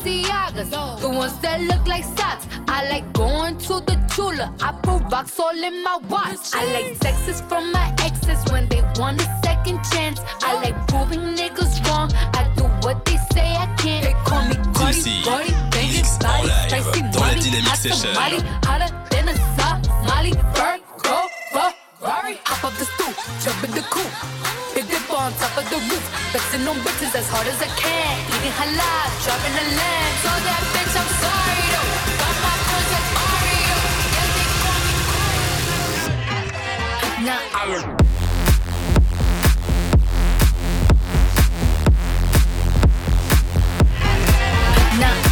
Balenciagas, the ones that look like socks. I like going to the Chula. I put rocks all in my watch. I like sexes from my exes when they want a second chance. I like proving niggas wrong. I do what they say I can't. They call me Cardi, Cardi, banging body, spicy money. I somebody hotter than a Somali. Bird, go, Ferrari top of the stoop, jumping the coop. Big dip on top of the roof, flexing on bitches as hard as I can. Eating halal, driving a lamb. So that bitch, I'm sorry though. Got my they call me I.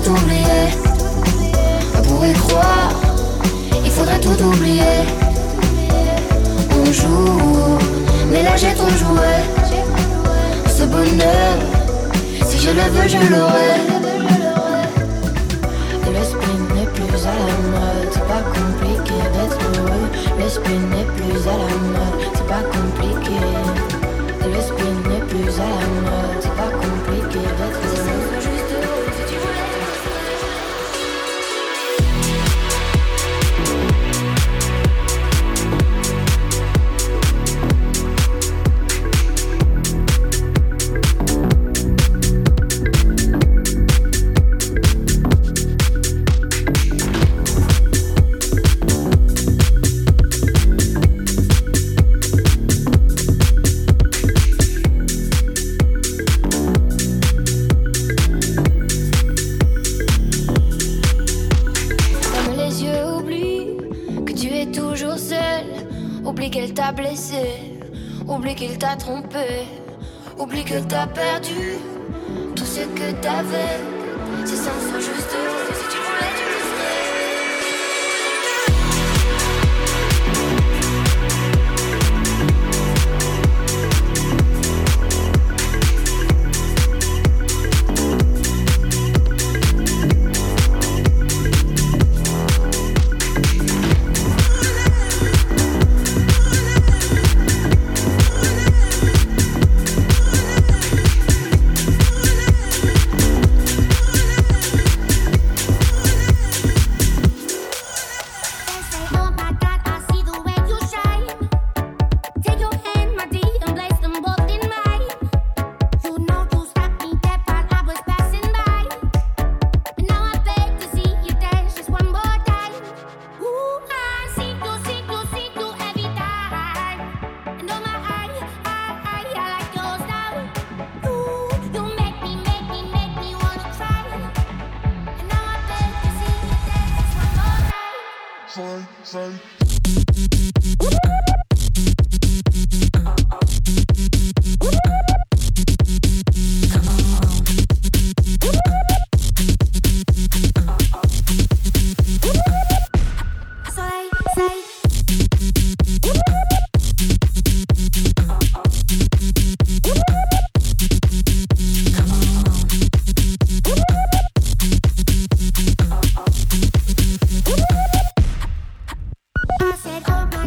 tout oublier. On pourrait croire, il faudrait tout oublier. On joue, mais là j'ai trop joué. Ce bonheur, si je le veux, je l'aurai. L'esprit n'est plus à la mode, c'est pas compliqué d'être heureux. L'esprit n'est plus à la mode, c'est pas compliqué. blessé. Oublie qu'il t'a trompé. Oublie que t'as perdu tout ce que t'avais. C'est ça, juste. about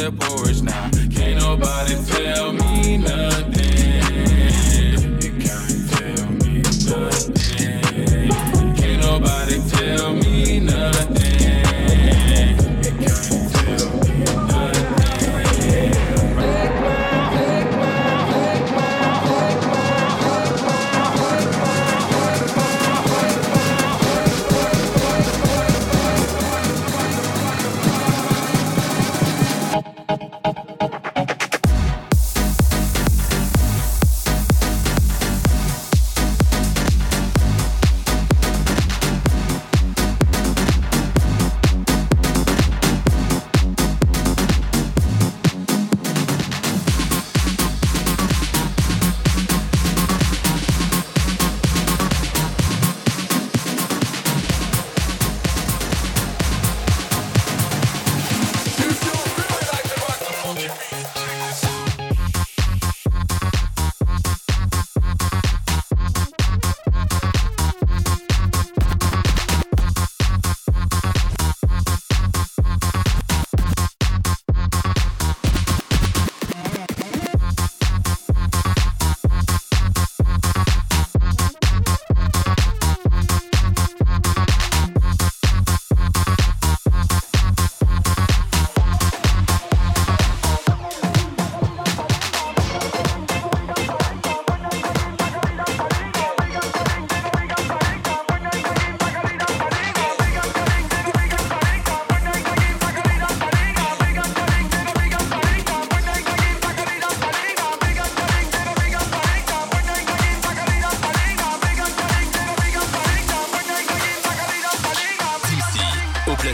that porch now. Can't nobody tell me nothing. You can't tell me nothing. Can't nobody tell me.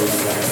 so sexy.